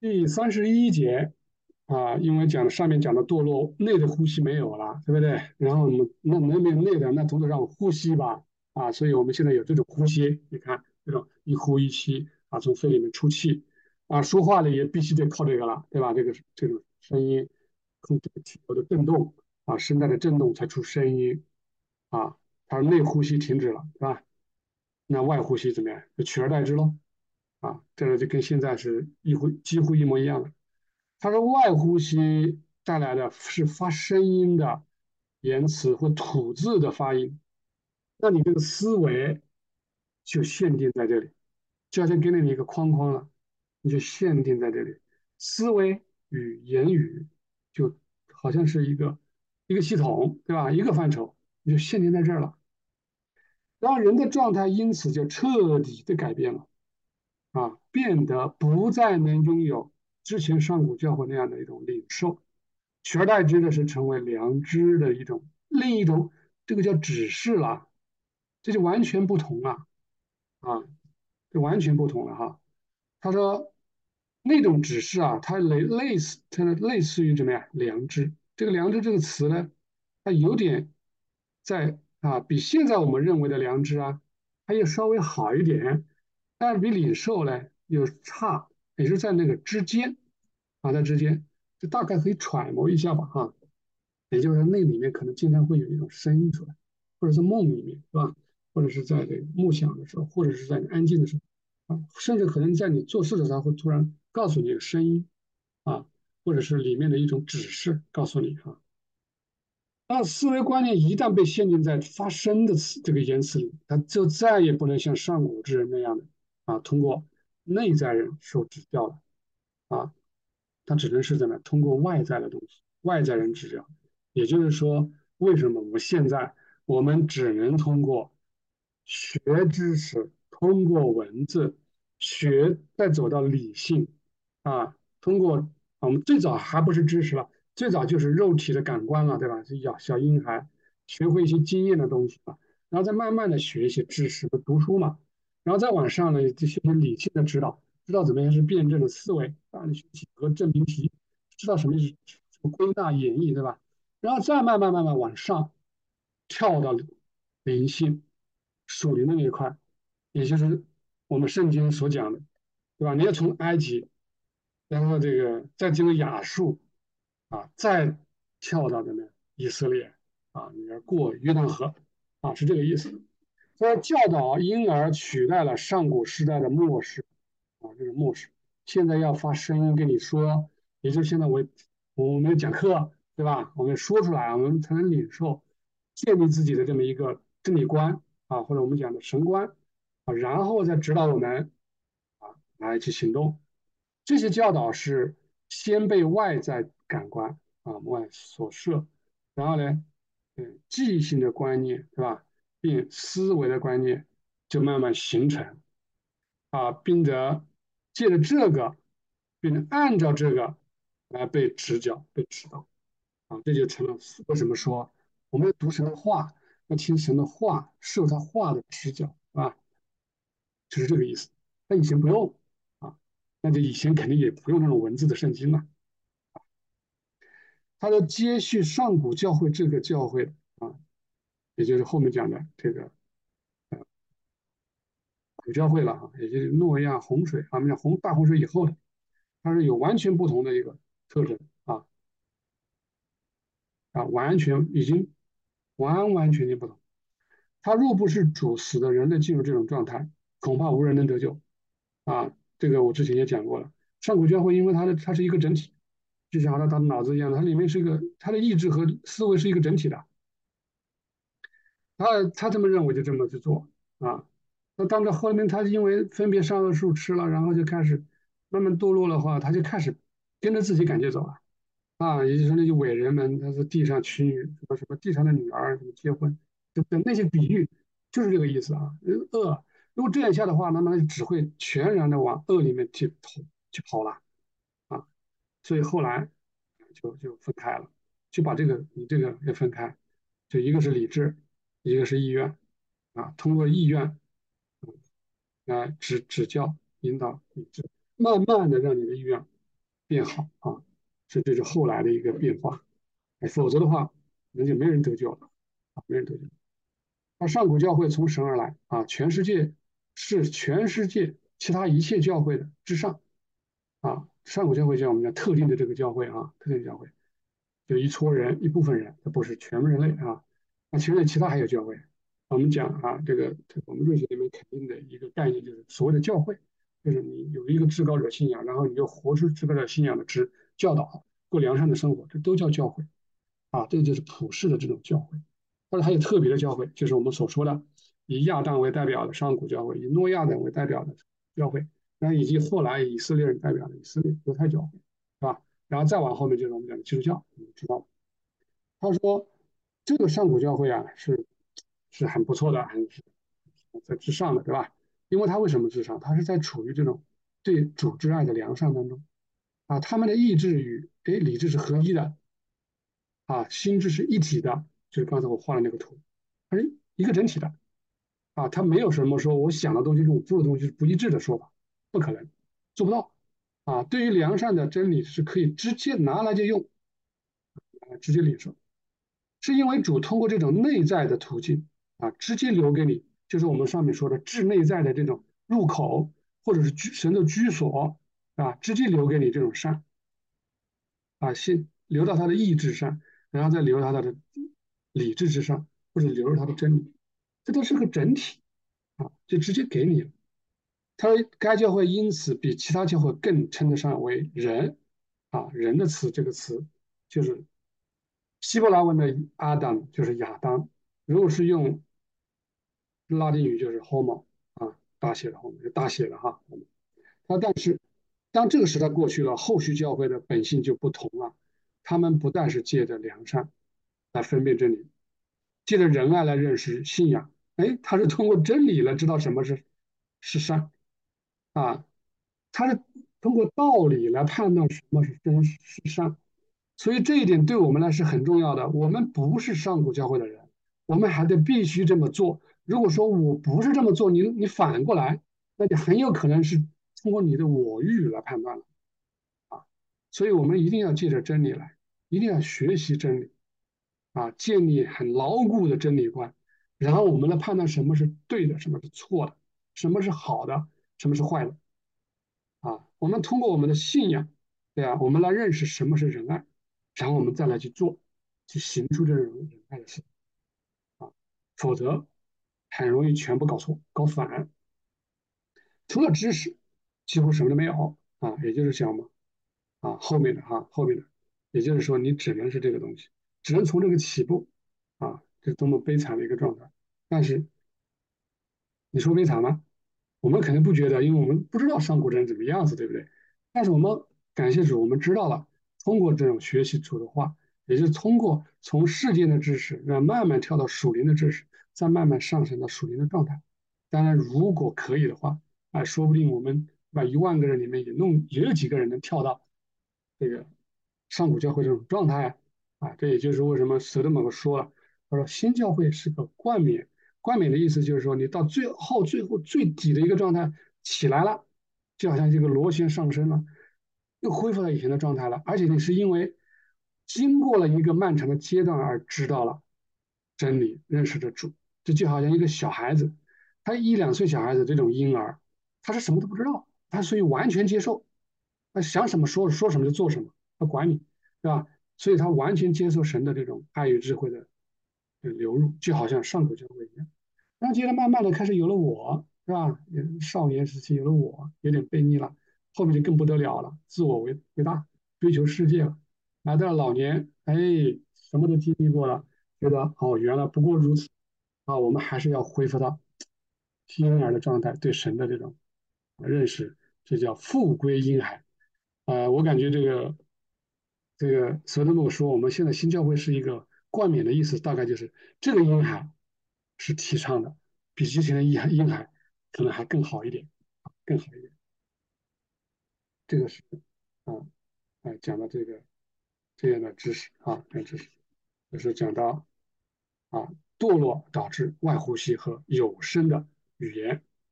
第三十一节啊，因为讲上面讲的堕落，内的呼吸没有了，对不对？然后我们那能没有内的，那总得让我呼吸吧啊，所以我们现在有这种呼吸，你看这种一呼一吸啊，从肺里面出气啊，说话呢也必须得靠这个了，对吧？这个这种声音，控制体表的震动啊，声带的震动才出声音啊，它内呼吸停止了，是吧？那外呼吸怎么样？就取而代之喽。啊，这个就跟现在是一乎几乎一模一样的。他说，外呼吸带来的是发声音的言辞或吐字的发音，那你这个思维就限定在这里，就好像给了你一个框框了，你就限定在这里，思维与言语就好像是一个一个系统，对吧？一个范畴，你就限定在这儿了，然后人的状态因此就彻底的改变了。啊，变得不再能拥有之前上古教会那样的一种领受，取而代之的是成为良知的一种另一种，这个叫指示了，这就完全不同了，啊，就完全不同了哈。他说那种指示啊，它类类似，它类似于怎么样？良知。这个良知这个词呢，它有点在啊，比现在我们认为的良知啊，它要稍微好一点。但是比领受呢又差，也是在那个之间啊，在之间，就大概可以揣摩一下吧，哈。也就是，那里面可能经常会有一种声音出来，或者是梦里面，是吧？或者是在这个梦想的时候，或者是在你安静的时候，啊，甚至可能在你做事的时候会突然告诉你一个声音，啊，或者是里面的一种指示，告诉你哈。那思维观念一旦被限定在发生的词这个言辞里，它就再也不能像上古之人那样的。啊，通过内在人受指教的，啊，他只能是怎么通过外在的东西，外在人指教。也就是说，为什么我们现在我们只能通过学知识，通过文字学，再走到理性，啊，通过我们最早还不是知识了，最早就是肉体的感官了，对吧？小小婴孩学会一些经验的东西嘛，然后再慢慢的学一些知识和读书嘛。然后再往上呢，这些理性的指导，知道怎么样是辩证的思维啊，你学几何证明题，知道什么是什么归纳演绎，对吧？然后再慢慢慢慢往上跳到灵性属灵的那一块，也就是我们圣经所讲的，对吧？你要从埃及，然后这个再进入亚述啊，再跳到的呢以色列啊，你要过约旦河啊，是这个意思。说教导因而取代了上古时代的漠视，啊，这是漠视。现在要发声音跟你说，也就现在我我们讲课，对吧？我们说出来，我们才能领受，建立自己的这么一个真理观啊，或者我们讲的神观啊，然后再指导我们啊来去行动。这些教导是先被外在感官啊外所摄，然后呢，嗯，记忆性的观念，对吧？并思维的观念就慢慢形成啊，并且借着这个，并按照这个来被指教、被指导啊，这就成了为什么说我们要读神的话，要听神的话，受他话的指教啊，就是这个意思。那以前不用啊，那就以前肯定也不用那种文字的圣经了。他的接续上古教会这个教会。也就是后面讲的这个，呃，古教会了啊，也就是诺亚洪水啊，我们讲洪大洪水以后的，它是有完全不同的一个特征啊，啊，完全已经完完全全不同。他若不是主死的人类进入这种状态，恐怕无人能得救啊。这个我之前也讲过了。上古教会因为它的它是一个整体，就像他他的脑子一样，它里面是一个它的意志和思维是一个整体的。他他这么认为，就这么去做啊。那当着后面，他因为分别善恶树吃了，然后就开始慢慢堕落的话，他就开始跟着自己感觉走了啊。也就是说，那些伟人们，他是地上娶女，什么什么地上的女儿，什么结婚，对对那些比喻，就是这个意思啊。恶，如果这样下的话，那么只会全然的往恶里面去跑，去跑了啊。所以后来就就分开了，就把这个你这个也分开，就一个是理智。一个是意愿，啊，通过意愿，来指指教、引导、理智，慢慢的让你的意愿变好啊，这这是后来的一个变化，否则的话，那就没人得救了啊，没人得救。而上古教会从神而来啊，全世界是全世界其他一切教会的之上啊。上古教会叫我们讲特定的这个教会啊，特定教会，就一撮人一部分人，它不是全部人类啊。那其实其他还有教会，我们讲啊，这个我们瑞学里面肯定的一个概念就是所谓的教会，就是你有一个至高者信仰，然后你就活出至高者信仰的指教导，过良善的生活，这都叫教会啊。这个就是普世的这种教会。或者还有特别的教会，就是我们所说的以亚当为代表的上古教会，以诺亚等为代表的教会，那以及后来以色列人代表的以色列犹太教会，是吧？然后再往后面就是我们讲的基督教，你知道他说这个上古教会啊是是很不错的，很是在至上的，对吧？因为他为什么至上？他是在处于这种对主之爱的良善当中啊，他们的意志与哎理智是合一的啊，心智是一体的。就是刚才我画的那个图，它是一个整体的，啊，它没有什么说我想的东西跟我做的东西是不一致的说法，不可能，做不到，啊，对于良善的真理是可以直接拿来就用，啊，直接领受，是因为主通过这种内在的途径，啊，直接留给你，就是我们上面说的至内在的这种入口，或者是居神的居所，啊，直接留给你这种善，啊，先留到他的意志上，然后再留到他的。理智之上，或者留入他的真理，这都是个整体啊，就直接给你了。他说，该教会因此比其他教会更称得上为人啊，人的词这个词就是希伯来文的 Adam，就是亚当。如果是用拉丁语，就是 Homo 啊，大写的 Homo，就大写的哈。他但是当这个时代过去了，后续教会的本性就不同了，他们不但是借着良善。来分辨真理，借着仁爱来认识信仰。哎，他是通过真理来知道什么是是善啊，他是通过道理来判断什么是真是善。所以这一点对我们来是很重要的。我们不是上古教会的人，我们还得必须这么做。如果说我不是这么做，你你反过来，那就很有可能是通过你的我欲来判断了啊。所以我们一定要借着真理来，一定要学习真理。啊，建立很牢固的真理观，然后我们来判断什么是对的，什么是错的，什么是好的，什么是坏的。啊，我们通过我们的信仰，对啊，我们来认识什么是仁爱，然后我们再来去做，去行出这种仁爱的事。啊，否则很容易全部搞错、搞反。除了知识，几乎什么都没有啊，也就是讲嘛，啊，后面的哈，后面的，也就是说，你只能是这个东西。只能从这个起步，啊，这多么悲惨的一个状态！但是你说悲惨吗？我们肯定不觉得，因为我们不知道上古人怎么样子，对不对？但是我们感谢主，我们知道了，通过这种学习主的话，也就是通过从世间的知识，让慢慢跳到属灵的知识，再慢慢上升到属灵的状态。当然，如果可以的话，啊，说不定我们把一万个人里面也弄也有几个人能跳到这个上古教会这种状态。啊，这也就是为什么舍德某个说了，他说新教会是个冠冕，冠冕的意思就是说你到最后最后最底的一个状态起来了，就好像这个螺旋上升了，又恢复到以前的状态了，而且你是因为经过了一个漫长的阶段而知道了真理，认识的主，这就好像一个小孩子，他一两岁小孩子这种婴儿，他是什么都不知道，他所以完全接受，他想什么说说什么就做什么，他管你，对吧？所以他完全接受神的这种爱与智慧的流入，就好像上古教会一样。然后接着慢慢的开始有了我，是吧？少年时期有了我，有点悖逆了，后面就更不得了了，自我为为大，追求世界了。来到了老年，哎，什么都经历过了，觉得哦，原来不过如此啊，我们还是要恢复到婴儿的状态，对神的这种认识，这叫复归婴孩。啊，我感觉这个。这个所以他们说，我们现在新教会是一个冠冕的意思，大概就是这个婴孩是提倡的，比之前的婴孩婴孩可能还更好一点，更好一点。这个是啊，哎讲的这个这样的知识啊，这知识。就是讲到啊堕落导致外呼吸和有声的语言